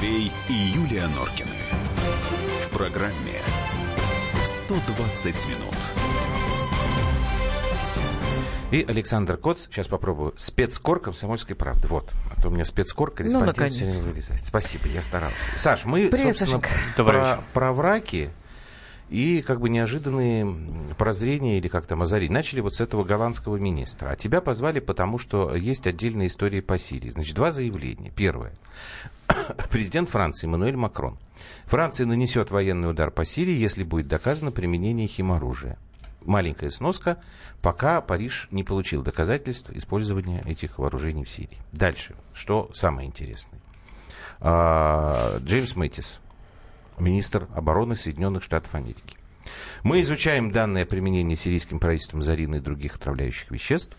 Андрей и Юлия Норкины. В программе 120 минут. И Александр Коц, сейчас попробую, спецкор комсомольской правды. Вот, а то у меня спецкор корреспондент ну, все время вылезает. Спасибо, я старался. Саш, мы, Привет, собственно, про, про враки и как бы неожиданные прозрения или как там озарить. Начали вот с этого голландского министра. А тебя позвали, потому что есть отдельная история по Сирии. Значит, два заявления. Первое. Президент Франции Эммануэль Макрон. Франция нанесет военный удар по Сирии, если будет доказано применение химоружия. Маленькая сноска, пока Париж не получил доказательств использования этих вооружений в Сирии. Дальше, что самое интересное. А, Джеймс Мэтис, министр обороны Соединенных Штатов Америки. Мы изучаем данные о применении сирийским правительством зарины и других отравляющих веществ,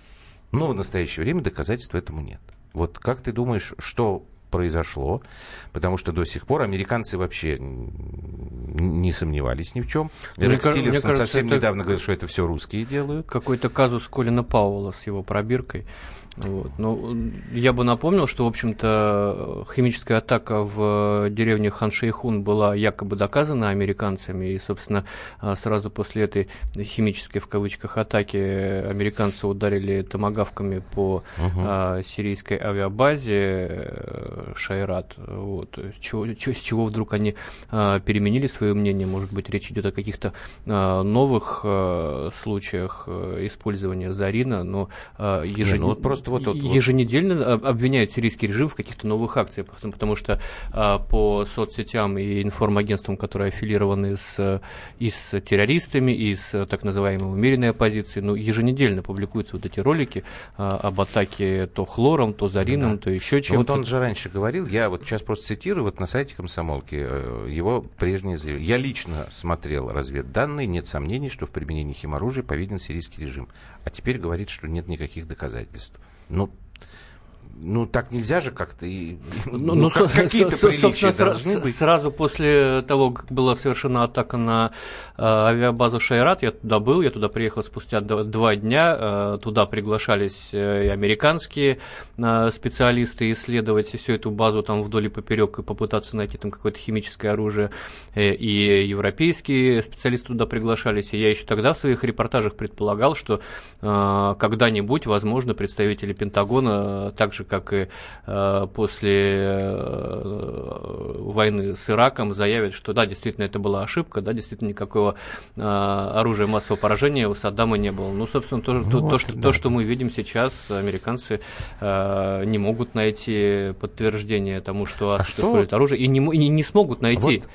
но в настоящее время доказательств этому нет. Вот как ты думаешь, что произошло, потому что до сих пор американцы вообще не сомневались ни в чем. Рекс Тиллерсон совсем недавно говорил, что это все русские делают. Какой-то казус Колина Пауэлла с его пробиркой. Вот. Но я бы напомнил, что, в общем-то, химическая атака в деревне Ханшейхун была якобы доказана американцами, и, собственно, сразу после этой химической, в кавычках, атаки американцы ударили томогавками по угу. а, сирийской авиабазе э, Шайрат. Вот. С, чего, с чего вдруг они а, переменили свое мнение? Может быть, речь идет о каких-то а, новых а, случаях а, использования Зарина, но а, ежедневно... Ну, вот просто вот, вот, еженедельно обвиняют сирийский режим в каких-то новых акциях, потому, потому что а, по соцсетям и информагентствам, которые аффилированы с, и с террористами, и с так называемой умеренной оппозицией, ну, еженедельно публикуются вот эти ролики а, об атаке то хлором, то зарином, да. то еще чем-то. Вот он же раньше говорил, я вот сейчас просто цитирую, вот на сайте комсомолки э, его прежние заявления. Я лично смотрел разведданные, нет сомнений, что в применении химоружия повинен сирийский режим. А теперь говорит, что нет никаких доказательств. Ну, ну, так нельзя же как-то. И, ну, ну, ну как, какие-то приличия должны быть. Сразу после того, как была совершена атака на э, авиабазу Шайрат, я туда был, я туда приехал спустя два дня. Э, туда приглашались э, и американские э, специалисты исследовать всю эту базу там вдоль и поперек и попытаться найти там какое-то химическое оружие. Э, и европейские специалисты туда приглашались. И я еще тогда в своих репортажах предполагал, что э, когда-нибудь, возможно, представители Пентагона также как и э, после э, войны с Ираком, заявят, что да, действительно это была ошибка, да, действительно никакого э, оружия массового поражения у Саддама не было. Ну, собственно, то, ну, то, вот, то, что, да. то, что мы видим сейчас, американцы э, не могут найти подтверждение тому, что а использует оружие, и не, и не смогут найти. Вот.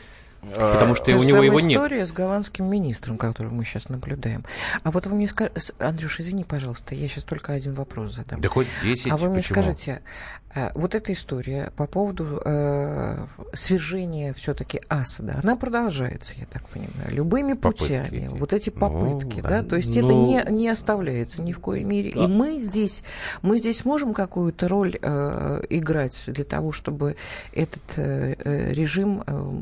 Потому что у него его нет. история с голландским министром, которую мы сейчас наблюдаем. А вот вы мне скажете... Андрюш, извини, пожалуйста, я сейчас только один вопрос задам. Да хоть 10, А вы мне почему? скажите, а, вот эта история по поводу э, свержения все-таки Асада, она продолжается, я так понимаю, любыми путями. Попытки. Вот эти ну, попытки, ну, да. да, то есть ну, это не, не оставляется ни в коей мере. Да. И мы здесь, мы здесь можем какую-то роль э, играть для того, чтобы этот э, э режим э,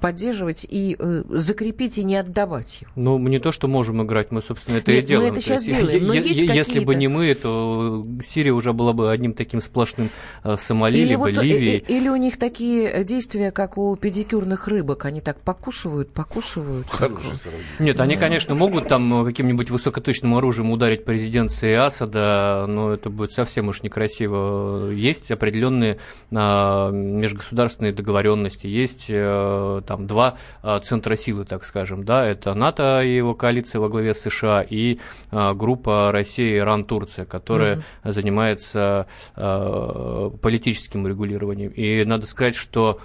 поддерживать и э, закрепить и не отдавать его. Ну, не то, что можем играть, мы, собственно, это Нет, и делаем. Мы это сейчас есть, делаем, но есть Если бы не мы, то Сирия уже была бы одним таким сплошным э, Сомали, или либо вот, э, Ливией. Или, или у них такие действия, как у педикюрных рыбок, они так покусывают, покусывают. Нет, они, конечно, могут там каким-нибудь высокоточным оружием ударить по резиденции Асада, но это будет совсем уж некрасиво. Есть определенные а, межгосударственные договоренности, есть а, там два а, центра силы, так скажем, да, это НАТО и его коалиция во главе с США и а, группа Россия, Иран, Турция, которая mm-hmm. занимается а, политическим регулированием. И надо сказать, что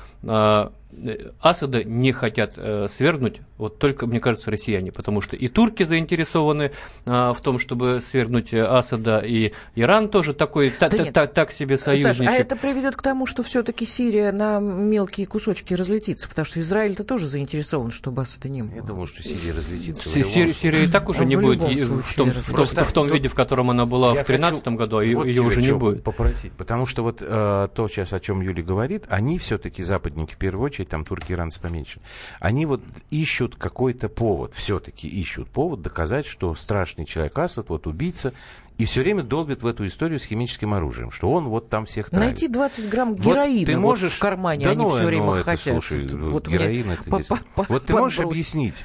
Асада не хотят э, свергнуть, вот только, мне кажется, россияне, потому что и турки заинтересованы э, в том, чтобы свергнуть Асада, и Иран тоже такой, да та, та, так себе союзничек. Саша, а это приведет к тому, что все-таки Сирия на мелкие кусочки разлетится, потому что Израиль-то тоже заинтересован, чтобы Асада не было. Я думаю, что Сирия разлетится. Сирия, Сирия и так уже а не будет в том, в, том, в том виде, в котором она была в 2013 году, а вот ее уже не будет. попросить, потому что вот э, то сейчас, о чем Юля говорит, они все-таки, западники, в первую очередь, очередь там турки иранцы поменьше. Они вот ищут какой-то повод, все-таки ищут повод доказать, что страшный человек Асад, вот убийца, и все время долбит в эту историю с химическим оружием, что он вот там всех травит. Найти 20 грамм героина вот ты можешь... вот в кармане, да они ну, все время ну, это, хотят. Слушай, вот героин это по, по, Вот ты можешь объяснить,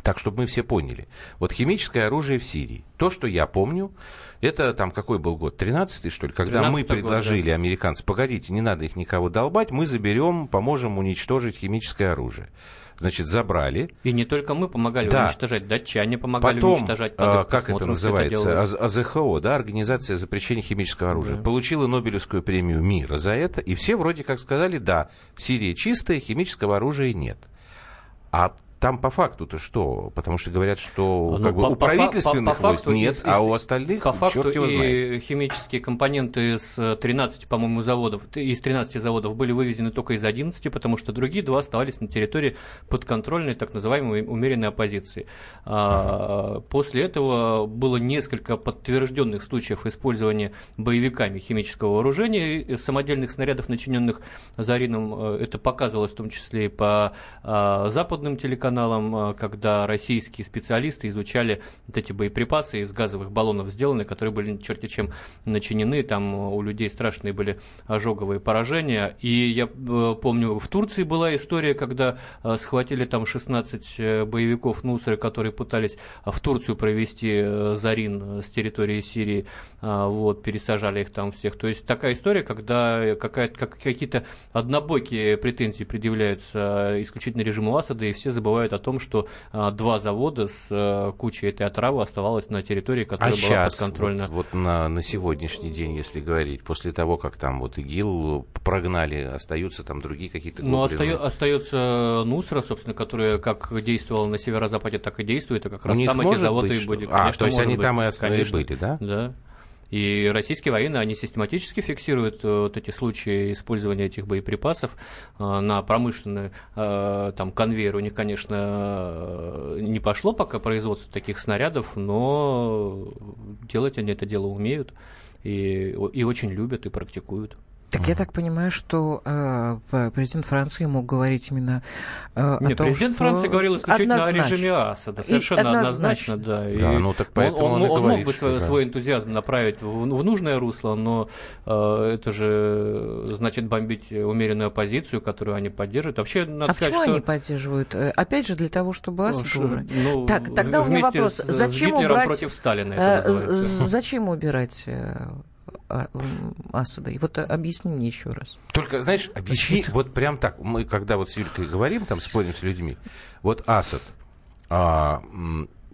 так, чтобы мы все поняли. Вот химическое оружие в Сирии. То, что я помню, это там какой был год? 13-й, что ли? Когда мы предложили год, да. американцам, погодите, не надо их никого долбать, мы заберем, поможем уничтожить химическое оружие значит, забрали. И не только мы помогали да. уничтожать, датчане помогали Потом, уничтожать. А, как это называется, это АЗХО, да, Организация запрещения химического оружия, да. получила Нобелевскую премию мира за это, и все вроде как сказали, да, Сирия чистая, химического оружия нет. А там по факту-то что? Потому что говорят, что ну, как бы, по, у правительственных по, по, войск нет, из, а у остальных по факту его знает. химические компоненты из 13, по-моему, заводов, из 13 заводов были вывезены только из 11, потому что другие два оставались на территории подконтрольной так называемой умеренной оппозиции. А, после этого было несколько подтвержденных случаев использования боевиками химического вооружения, самодельных снарядов, начиненных зарином. Э, это показывалось в том числе и по а, западным телеканалам каналам, э, когда российские специалисты изучали вот эти боеприпасы из газовых баллонов сделаны, которые были черти чем начинены, там у людей страшные были ожоговые поражения. И я э, помню, в Турции была история, когда э, схватили там 16 боевиков Нусры, которые пытались в Турцию провести Зарин с территории Сирии, вот, пересажали их там всех. То есть такая история, когда какие-то однобокие претензии предъявляются исключительно режиму Асада, и все забывают забывают о том, что а, два завода с а, кучей этой отравы оставалось на территории, которая а была сейчас, подконтрольна. Вот, вот на, на сегодняшний день, если говорить, после того, как там вот ИГИЛ прогнали, остаются там другие какие-то Ну, остаю, остается Нусра, собственно, которая как действовала на северо-западе, так и действует, а как раз там эти заводы быть, и были. А, то есть они быть, там и основные были, да? Да. И российские военные, они систематически фиксируют э, вот эти случаи использования этих боеприпасов э, на промышленный э, там, конвейер. У них, конечно, не пошло пока производство таких снарядов, но делать они это дело умеют и, и очень любят и практикуют. Так я так понимаю, что э, президент Франции мог говорить именно э, Нет, о том, президент что... Франции говорил исключительно однозначно. о режиме Асада. Совершенно и однозначно, да. И да, ну так поэтому он, он, он, он говорит, мог бы свой, да. свой энтузиазм направить в, в нужное русло, но э, это же значит бомбить умеренную оппозицию, которую они поддерживают. Вообще, надо а сказать, почему что... они поддерживают? Э, опять же, для того, чтобы Асад ну, убрать. Ну, так, тогда у меня вопрос. С, зачем с убрать... против Сталина это э, Зачем убирать э, Асада. И вот объясни мне еще раз. Только, знаешь, объясни, вот прям так, мы когда вот с Юлькой говорим, там спорим с людьми, вот Асад, а,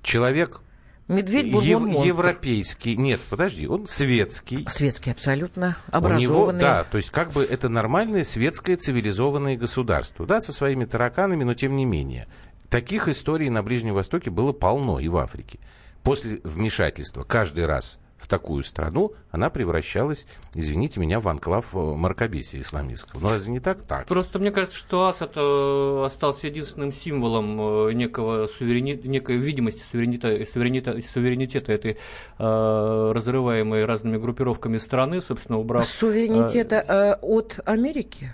человек Медведь ев, европейский, нет, подожди, он светский. Светский, абсолютно образованный. У него, да, то есть как бы это нормальное светское цивилизованное государство, да, со своими тараканами, но тем не менее. Таких историй на Ближнем Востоке было полно и в Африке. После вмешательства каждый раз в такую страну, она превращалась, извините меня, в анклав э, мракобесия исламистского. Ну, разве не так? Так. Просто мне кажется, что Асад э, остался единственным символом э, некого суверени... некой видимости суверенитета, суверенитета, суверенитета этой э, разрываемой разными группировками страны, собственно, убрав... Суверенитета э, от Америки?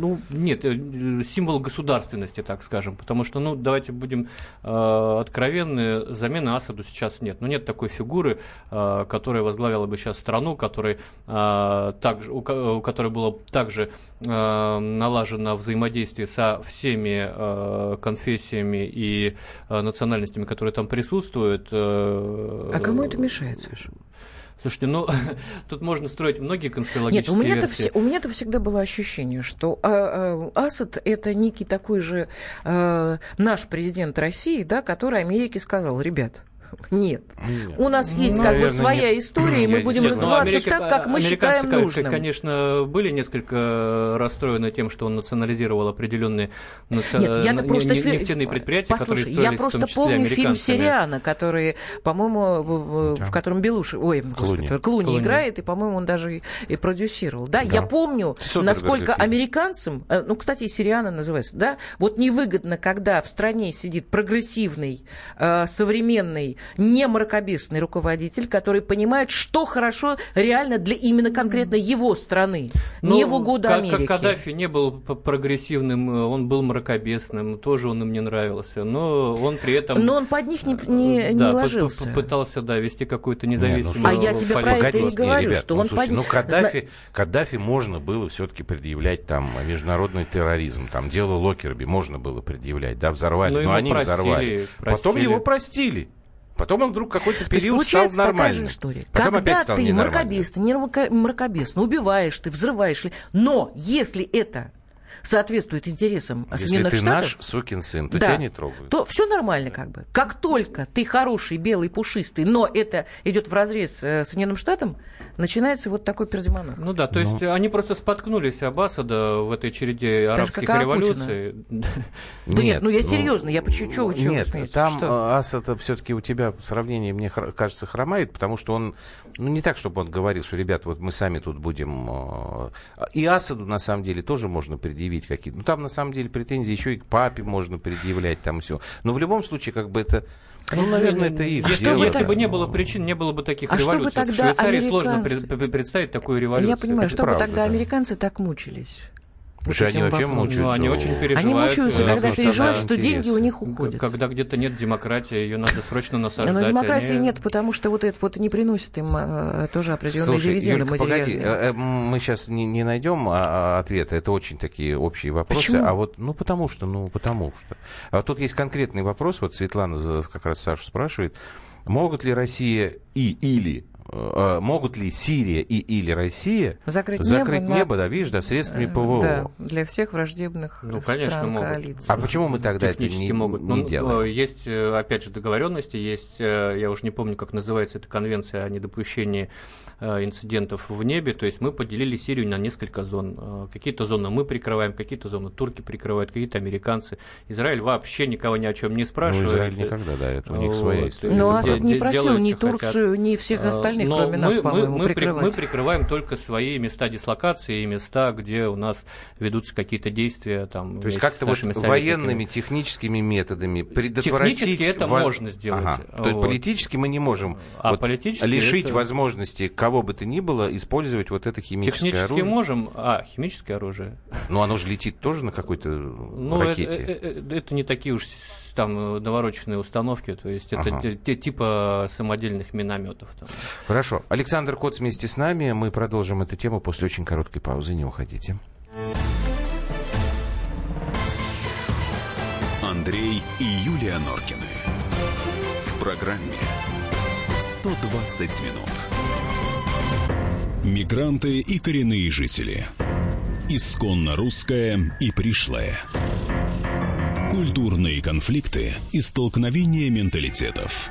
Ну, нет, э, символ государственности, так скажем, потому что, ну, давайте будем э, откровенны, замены Асаду сейчас нет. Ну, нет такой фигуры, э, которая возглавила бы сейчас страну, которой, э, также, у, у которой было также э, налажено взаимодействие со всеми э, конфессиями и э, национальностями, которые там присутствуют. Э, а кому это мешает, Саша? Слушайте, ну тут можно строить многие конспирологические Нет, у меня-то, вс- у меня-то всегда было ощущение, что а, а, Асад это некий такой же а, наш президент России, да, который Америке сказал, ребят, нет. Нет. У нас есть ну, как наверное, бы своя нет. история, и мы будем нет, развиваться Америка, так, как мы считаем нужным. конечно, были несколько расстроены тем, что он национализировал определенные наци... нет, я просто нефтяные предприятия, Послушай, которые я просто помню фильм Сириана, который, по-моему, в котором Белуш, ой, Клуни, Клуни, Клуни играет, и, по-моему, он даже и продюсировал. Да, да. я помню, Супер насколько американцам, э, ну, кстати, Сириана называется, да, вот невыгодно, когда в стране сидит прогрессивный, э, современный не мракобесный руководитель, который понимает, что хорошо реально для именно конкретно его страны, ну, не в угоду Америки. Каддафи не был прогрессивным, он был мракобесным, тоже он им не нравился, но он при этом... Но он под них не, не, да, не ложился. пытался, да, вести какую-то независимую не, ну, А я тебе про это и говорю, ребят, что ну, он слушайте, под... Ну, Каддафи, Каддафи можно было все-таки предъявлять там международный терроризм, там дело Локерби можно было предъявлять, да, взорвали, но, но они простили, взорвали. Простили. Потом его простили. Потом он вдруг какой-то период стал нормальным. история. Потом Когда опять стал ты мракобес, ты не мракобес, ну, убиваешь ты, взрываешь, но если это соответствует интересам Если Соединенных ты Штатов... наш сукин сын, то да, тебя не трогают. То все нормально как бы. Как только ты хороший, белый, пушистый, но это идет в разрез э, с Соединенным Штатам, начинается вот такой пердемонок. Ну да, то ну. есть они просто споткнулись об Асада в этой череде арабских революций. Да нет, ну я серьезно, я почему чего Нет, там э, Асад все-таки у тебя сравнение, мне кажется, хромает, потому что он, ну не так, чтобы он говорил, что, ребята, вот мы сами тут будем... Э, и Асаду, на самом деле, тоже можно предъявить какие-то... Ну там, на самом деле, претензии еще и к папе можно предъявлять, там все. Но в любом случае, как бы это ну, наверное, это их а дело. Что если бы не было причин, не было бы таких а революций. Чтобы тогда в Швейцарии американцы... сложно представить такую революцию. Я понимаю, это чтобы правда, тогда да. американцы так мучились. Уже они вообще мучаются. Ну, они очень переживают. Они мучаются, когда переживают, что деньги у них уходят. Когда где-то нет демократии, ее надо срочно насаждать. Но демократии они... нет, потому что вот это вот не приносит им э, тоже определенные Слушай, дивиденды Юлька, погоди, э, э, мы сейчас не, не найдем а, а, ответа, это очень такие общие вопросы. Почему? А вот, ну потому что, ну потому что. А тут есть конкретный вопрос, вот Светлана как раз Саша спрашивает, могут ли Россия и или Э, могут ли Сирия и или Россия закрыть, закрыть небо, небо на... да, видишь, да, средствами э, ПВО? Да, для всех враждебных ну, конечно, стран могут. коалиции. А почему мы тогда это не, могут. не ну, делаем? Есть, э, опять же, договоренности, есть, я уже не помню, как называется эта конвенция о недопущении инцидентов в небе, то есть мы поделили Сирию на несколько зон. Какие-то зоны мы прикрываем, какие-то зоны турки прикрывают, какие-то американцы. Израиль вообще никого ни о чем не спрашивает. Ну, Израиль никогда, да, это у них своя история. Ну, Асад не просил ни Турцию, ни всех остальных остальных, Но кроме мы, нас, по-моему, мы, прикрывать. Мы прикрываем только свои места дислокации и места, где у нас ведутся какие-то действия. Там, То есть как-то вот военными, техническими методами предотвратить... Технически это во... можно сделать. Ага. Вот. То есть политически мы не можем а вот лишить это... возможности кого бы то ни было использовать вот это химическое Технически оружие. можем. А, химическое оружие. Ну, оно же летит тоже на какой-то ну, ракете. Это, это, это не такие уж там навороченные установки, то есть это ага. типа самодельных минометов. Там. Хорошо. Александр Коц вместе с нами. Мы продолжим эту тему после очень короткой паузы. Не уходите. Андрей и Юлия Норкины. В программе 120 минут. Мигранты и коренные жители. Исконно русская и пришлая. Культурные конфликты и столкновения менталитетов.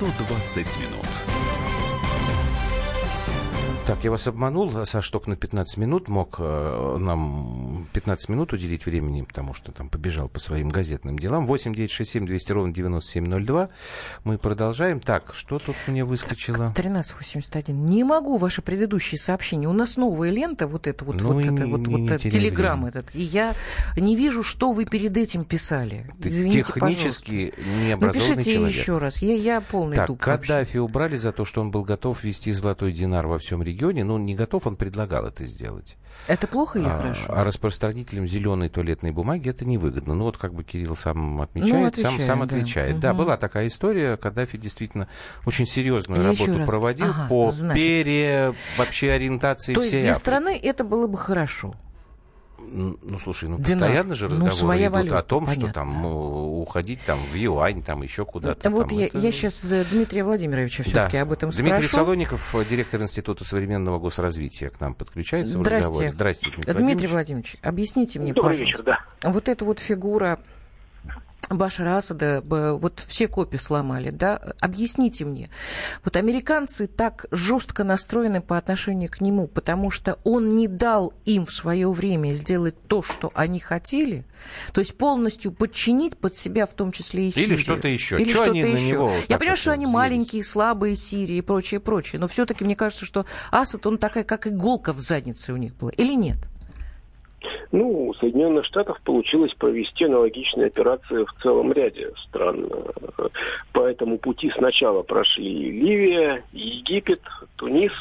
120 минут. Так, я вас обманул, Саш, только на 15 минут мог э, нам 15 минут уделить времени, потому что там побежал по своим газетным делам. 8 9 6 7 200 ровно 9702. Мы продолжаем. Так, что тут мне выскочило? 1381. Не могу ваши предыдущие сообщения. У нас новая лента, вот это вот, ну, вот, это, вот, не, вот не телеграм этот. И я не вижу, что вы перед этим писали. Извините, Технически пожалуйста. необразованный Напишите человек. еще раз. Я, я полный так, туп Каддафи вообще. убрали за то, что он был готов ввести золотой динар во всем регионе, ну, не готов, он предлагал это сделать. Это плохо или а, хорошо? А распространителям зеленой туалетной бумаги это невыгодно. Ну, вот как бы Кирилл сам отмечает, ну, отвечает, сам, сам отвечает. Да, да была такая история, Каддафи действительно очень серьезную Я работу проводил ага, по значит, пере вообще ориентации То есть для Африки. страны это было бы хорошо? Ну, слушай, ну Динар. постоянно же ну, разговоры ну, своя идут валюта, о том, понятно. что там ну, уходить там в юань, там еще куда-то. Вот там, я, это... я сейчас э, Дмитрия Владимировича все-таки да. об этом Дмитрий спрошу. Солоников, э, директор Института современного госразвития, к нам подключается в Здрасте. разговоре. Здрасте, Дмитрий, Дмитрий Владимирович. Объясните мне, Добрый пожалуйста. Вечер, да. Вот эта вот фигура Башара Асада вот все копии сломали, да? Объясните мне. Вот американцы так жестко настроены по отношению к нему, потому что он не дал им в свое время сделать то, что они хотели, то есть полностью подчинить под себя, в том числе и Сирию. Или что-то еще. Или что-то еще. Него Я понимаю, что они маленькие, слабые Сирии и прочее, прочее, но все-таки мне кажется, что Асад, он такая, как иголка в заднице у них была. Или нет? Ну, у Соединенных Штатов получилось провести аналогичные операции в целом ряде стран. По этому пути сначала прошли Ливия, Египет, Тунис.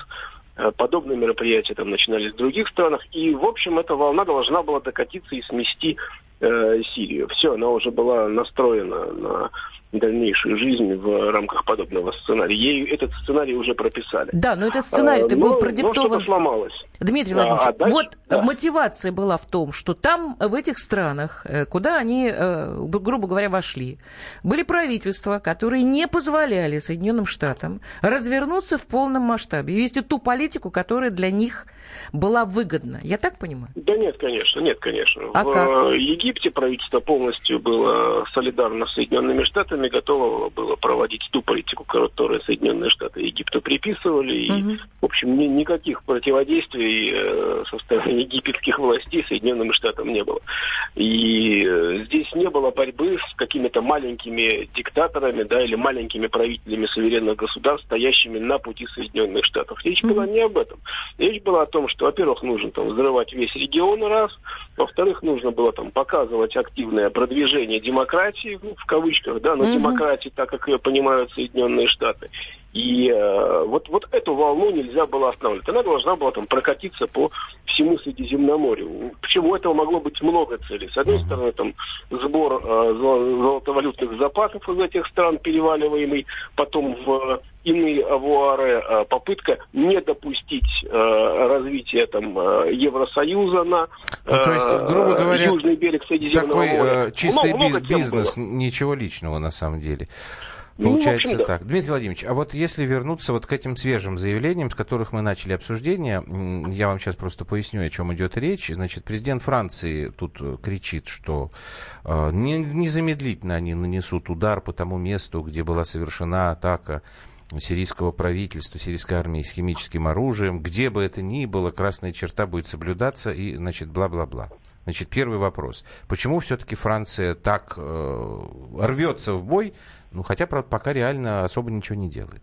Подобные мероприятия там начинались в других странах. И, в общем, эта волна должна была докатиться и смести э, Сирию. Все, она уже была настроена на дальнейшую жизнь в рамках подобного сценария. Ей этот сценарий уже прописали. Да, но этот сценарий а, был но, продиктован... Но сломалось. Дмитрий Владимирович, а, а дальше... вот да. мотивация была в том, что там, в этих странах, э, куда они, э, грубо говоря, вошли, были правительства, которые не позволяли Соединенным Штатам развернуться в полном масштабе и вести ту политику, которая для них была выгодна. Я так понимаю? Да нет, конечно, нет, конечно. А в как? Египте правительство полностью было солидарно с Соединенными Штатами, странами готово было проводить ту политику, которую Соединенные Штаты Египту приписывали. И, угу. в общем, ни, никаких противодействий э, со стороны египетских властей Соединенным Штатам не было. И э, здесь не было борьбы с какими-то маленькими диктаторами да, или маленькими правителями суверенных государств, стоящими на пути Соединенных Штатов. Речь угу. была не об этом. Речь была о том, что, во-первых, нужно там взрывать весь регион раз, во-вторых, нужно было там показывать активное продвижение демократии, ну, в кавычках, да, но угу. Демократии, так как ее понимают Соединенные Штаты. И э, вот, вот эту волну нельзя было останавливать. Она должна была там прокатиться по всему Средиземноморью. Почему этого могло быть много целей? С одной стороны, там сбор э, золотовалютных запасов из этих стран, переваливаемый потом в иные авуары, э, попытка не допустить э, развития там, э, Евросоюза на ну, то есть, грубо говоря, южный берег Средиземного такой, моря. чистый много, много бизнес, ничего личного на самом деле. Ну, Получается ну, так. Да. Дмитрий Владимирович, а вот если вернуться вот к этим свежим заявлениям, с которых мы начали обсуждение, я вам сейчас просто поясню, о чем идет речь. Значит, президент Франции тут э, кричит, что э, незамедлительно они нанесут удар по тому месту, где была совершена атака сирийского правительства, сирийской армии с химическим оружием, где бы это ни было, красная черта будет соблюдаться и, значит, бла-бла-бла. Значит, первый вопрос. Почему все-таки Франция так э, рвется в бой, ну, хотя, правда, пока реально особо ничего не делает.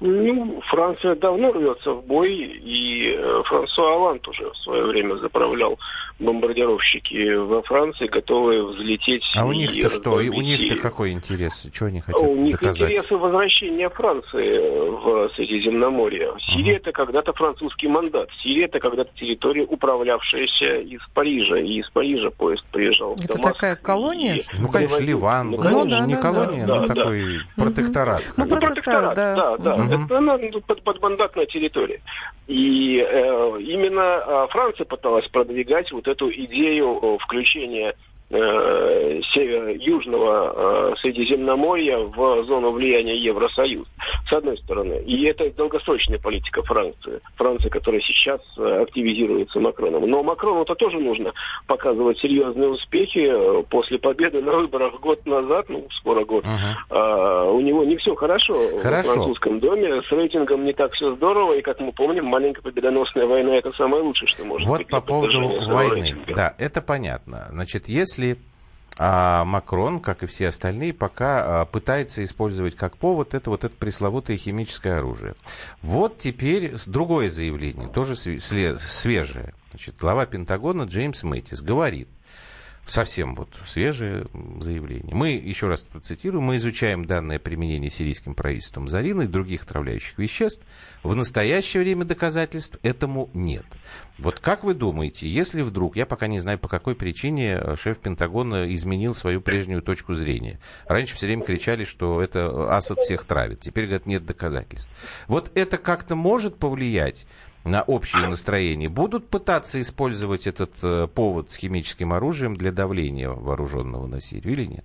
Ну, Франция давно рвется в бой, и э, Франсуа Оланд уже в свое время заправлял бомбардировщики во Франции, готовые взлететь. А у них-то что? И у них-то какой интерес? Что они хотят У них доказать? интересы возвращения Франции в Средиземноморье. Сирия uh-huh. это когда-то французский мандат. Сирия это когда-то территория, управлявшаяся из Парижа. И из Парижа поезд приезжал это в Дамаск. такая колония? И... Ну, конечно, Ливан. Ну, ну да, не да, колония, да, но да, такой да. протекторат. Ну, протекторат, да. да, да. Это она под, подмандатная территория. И э, именно э, Франция пыталась продвигать вот эту идею включения э, северо-южного э, Средиземноморья в зону влияния Евросоюза, с одной стороны. И это долгосрочная политика Франции, Франции, которая сейчас э, активизируется Макроном. Но Макрону-то тоже нужно показывать серьезные успехи. После победы на выборах год назад, ну, скоро год, э, у него не все хорошо, хорошо в французском доме. С рейтингом не так все здорово. И, как мы помним, маленькая победоносная война – это самое лучшее, что может вот быть. Вот по поводу войны. Да, это понятно. Значит, если если а Макрон, как и все остальные, пока а, пытается использовать как повод это вот это пресловутое химическое оружие. Вот теперь другое заявление, тоже свежее. Значит, глава Пентагона Джеймс Мэттис говорит, совсем вот свежее заявление. Мы, еще раз процитирую, мы изучаем данное применение сирийским правительством Зарина и других отравляющих веществ. В настоящее время доказательств этому нет. Вот как вы думаете, если вдруг, я пока не знаю по какой причине э, шеф Пентагона изменил свою прежнюю точку зрения. Раньше все время кричали, что это Асад всех травит. Теперь, говорят, нет доказательств. Вот это как-то может повлиять на общее настроение, будут пытаться использовать этот э, повод с химическим оружием для давления вооруженного на или нет?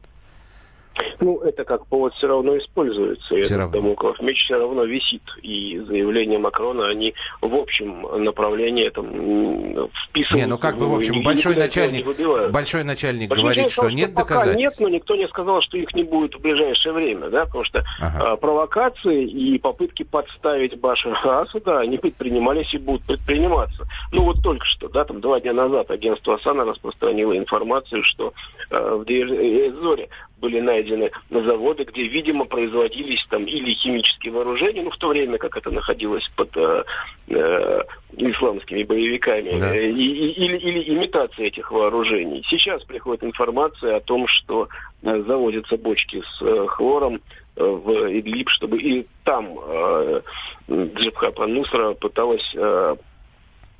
Ну, это как повод все равно используется. Все этот равно. Дамоклов меч все равно висит. И заявления Макрона, они в общем направлении там, вписываются. Не, ну как бы в общем, большой начальник, большой начальник большой говорит, что нет доказательств. нет, но никто не сказал, что их не будет в ближайшее время, да, потому что ага. а, провокации и попытки подставить Башара Асада, они предпринимались и будут предприниматься. Ну вот только что, да, там два дня назад агентство Асана распространило информацию, что а, в Дейр-Зоре были найдены на заводы, где, видимо, производились там или химические вооружения, ну, в то время как это находилось под э, э, исламскими боевиками, да. и, и, или, или имитация этих вооружений. Сейчас приходит информация о том, что э, заводятся бочки с э, хлором э, в Идлиб, чтобы и там э, Джабхат Нусра пыталась э,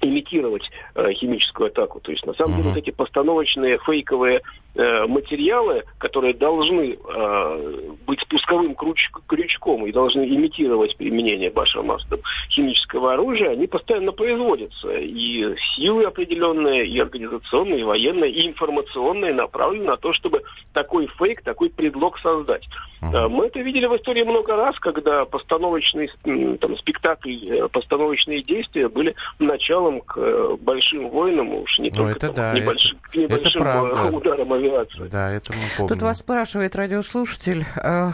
имитировать э, химическую атаку. То есть, на самом uh-huh. деле, вот эти постановочные фейковые э, материалы, которые должны э, быть спусковым круч- крючком и должны имитировать применение Башаром Асадом химического оружия, они постоянно производятся. И силы определенные, и организационные, и военные, и информационные направлены на то, чтобы такой фейк, такой предлог создать. Uh-huh. Мы это видели в истории много раз, когда постановочные там, спектакли, э, постановочные действия были началом к э, большим войнам, уж не ну, только это там, да, небольш... это, к небольшим это э, ударам авиации. Да, это мы помним. Тут вас спрашивает радиослушатель. Э,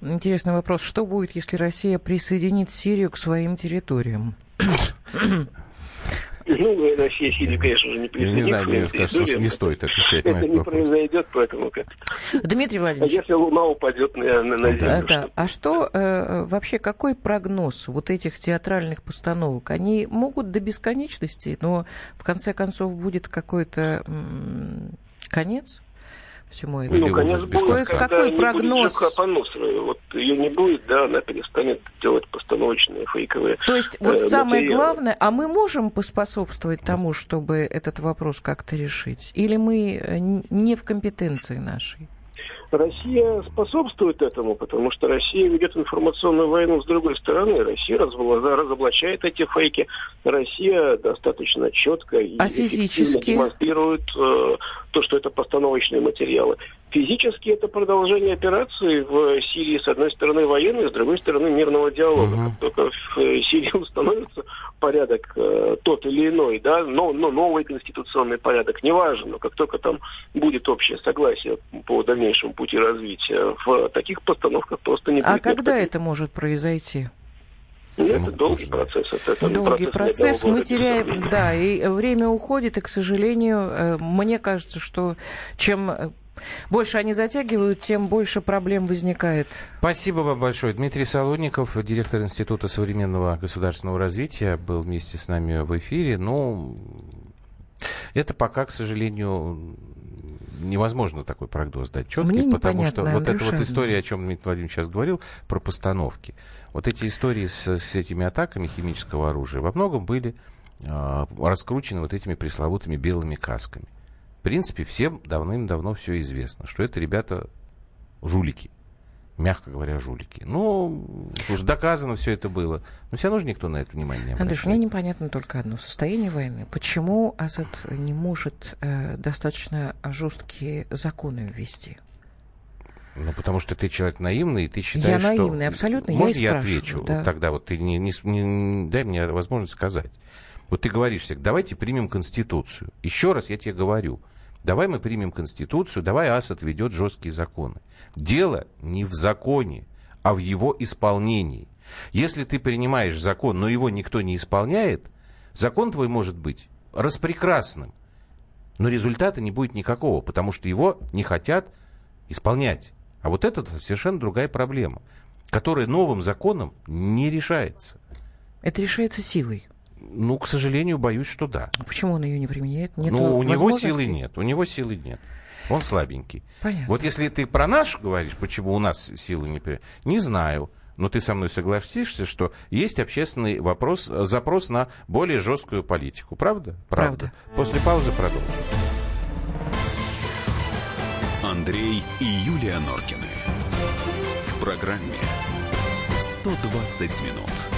интересный вопрос. Что будет, если Россия присоединит Сирию к своим территориям? Ну, Россия Сирию, конечно же, не присоединит. Я не знаю, мне кажется, не стоит отвечать на это не произойдет, поэтому как Дмитрий Владимирович. А если Луна упадет на, на, на Землю? Да. А что э, вообще, какой прогноз вот этих театральных постановок? Они могут до бесконечности, но в конце концов будет какой-то конец? всему этому? Ну, конечно, будет, когда какой прогноз? Будет вот ее не будет, да, она перестанет делать постановочные фейковые. То есть, вот э, самое главное, а мы можем поспособствовать тому, чтобы этот вопрос как-то решить? Или мы э, не в компетенции нашей? Россия способствует этому, потому что Россия ведет информационную войну с другой стороны. Россия разоблачает эти фейки. Россия достаточно четко и а физически? демонстрирует э, то, что это постановочные материалы. Физически это продолжение операции в Сирии, с одной стороны военной, с другой стороны мирного диалога. Угу. Как только в э, Сирии установится порядок э, тот или иной, да, но, но новый конституционный порядок, неважно, но как только там будет общее согласие по дальнейшему пути развития, в таких постановках просто не а будет. А когда это может произойти? Ну, это долгий процесс. Это, это долгий процесс. Мы теряем, да, и время уходит, и, к сожалению, э, мне кажется, что чем больше они затягивают, тем больше проблем возникает. Спасибо вам большое. Дмитрий Солодников, директор Института современного государственного развития, был вместе с нами в эфире. Ну, это пока, к сожалению, невозможно такой прогноз дать четкий, Мне потому что вот эта вот история, о чем Дмитрий Владимирович сейчас говорил, про постановки. Вот эти истории с, с этими атаками химического оружия во многом были э, раскручены вот этими пресловутыми белыми касками. В принципе, всем давным-давно все известно, что это ребята жулики. Мягко говоря, жулики. Ну, уж доказано все это было. Но все равно же никто на это внимание не обращает. Андрюш, мне непонятно только одно. Состояние войны. Почему Асад не может э, достаточно жесткие законы ввести? Ну, потому что ты человек наивный, и ты считаешь, я наивный, что... абсолютно. Можно я, я отвечу? Да. Тогда вот ты не, не, не дай мне возможность сказать. Вот ты говоришь всех, давайте примем Конституцию. Еще раз я тебе говорю, давай мы примем Конституцию, давай Асад ведет жесткие законы. Дело не в законе, а в его исполнении. Если ты принимаешь закон, но его никто не исполняет, закон твой может быть распрекрасным, но результата не будет никакого, потому что его не хотят исполнять. А вот это совершенно другая проблема, которая новым законом не решается. Это решается силой. Ну, к сожалению, боюсь, что да. А почему он ее не применяет? Нет ну, у него силы нет. У него силы нет. Он слабенький. Понятно. Вот если ты про наш говоришь, почему у нас силы не применяют, не знаю. Но ты со мной согласишься, что есть общественный вопрос, запрос на более жесткую политику. Правда? Правда. Правда. После паузы продолжим. Андрей и Юлия Норкины. В программе 120 минут